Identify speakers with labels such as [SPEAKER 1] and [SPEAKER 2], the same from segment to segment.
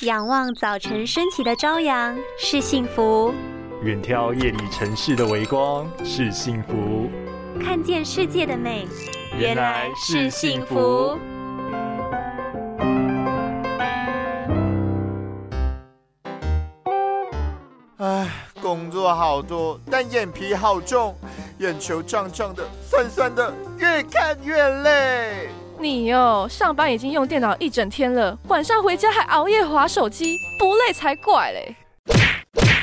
[SPEAKER 1] 仰望早晨升起的朝阳是幸福，
[SPEAKER 2] 远眺夜里城市的微光是幸福，
[SPEAKER 1] 看见世界的美
[SPEAKER 2] 原来是幸福。
[SPEAKER 3] 唉，工作好多，但眼皮好重，眼球胀胀的、酸酸的，越看越累。
[SPEAKER 4] 你哟，上班已经用电脑一整天了，晚上回家还熬夜划手机，不累才怪嘞！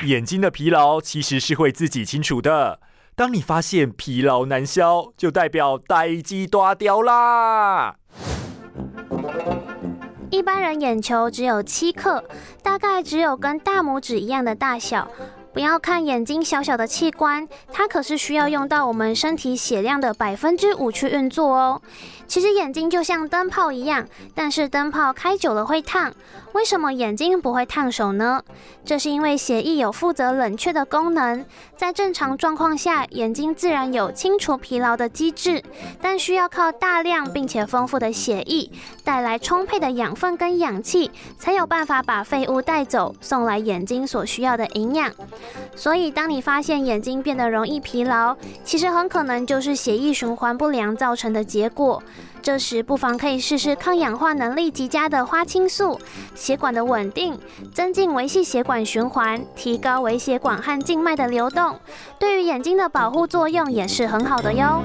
[SPEAKER 2] 眼睛的疲劳其实是会自己清楚的。当你发现疲劳难消，就代表呆机断掉啦。
[SPEAKER 5] 一般人眼球只有七克，大概只有跟大拇指一样的大小。不要看眼睛小小的器官，它可是需要用到我们身体血量的百分之五去运作哦。其实眼睛就像灯泡一样，但是灯泡开久了会烫。为什么眼睛不会烫手呢？这是因为血液有负责冷却的功能，在正常状况下，眼睛自然有清除疲劳的机制，但需要靠大量并且丰富的血液带来充沛的养分跟氧气，才有办法把废物带走，送来眼睛所需要的营养。所以，当你发现眼睛变得容易疲劳，其实很可能就是血液循环不良造成的结果。这时，不妨可以试试抗氧化能力极佳的花青素，血管的稳定，增进维系血管循环，提高微血管和静脉的流动，对于眼睛的保护作用也是很好的哟。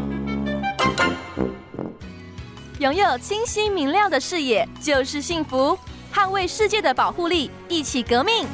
[SPEAKER 4] 拥有清晰明亮的视野就是幸福，捍卫世界的保护力，一起革命。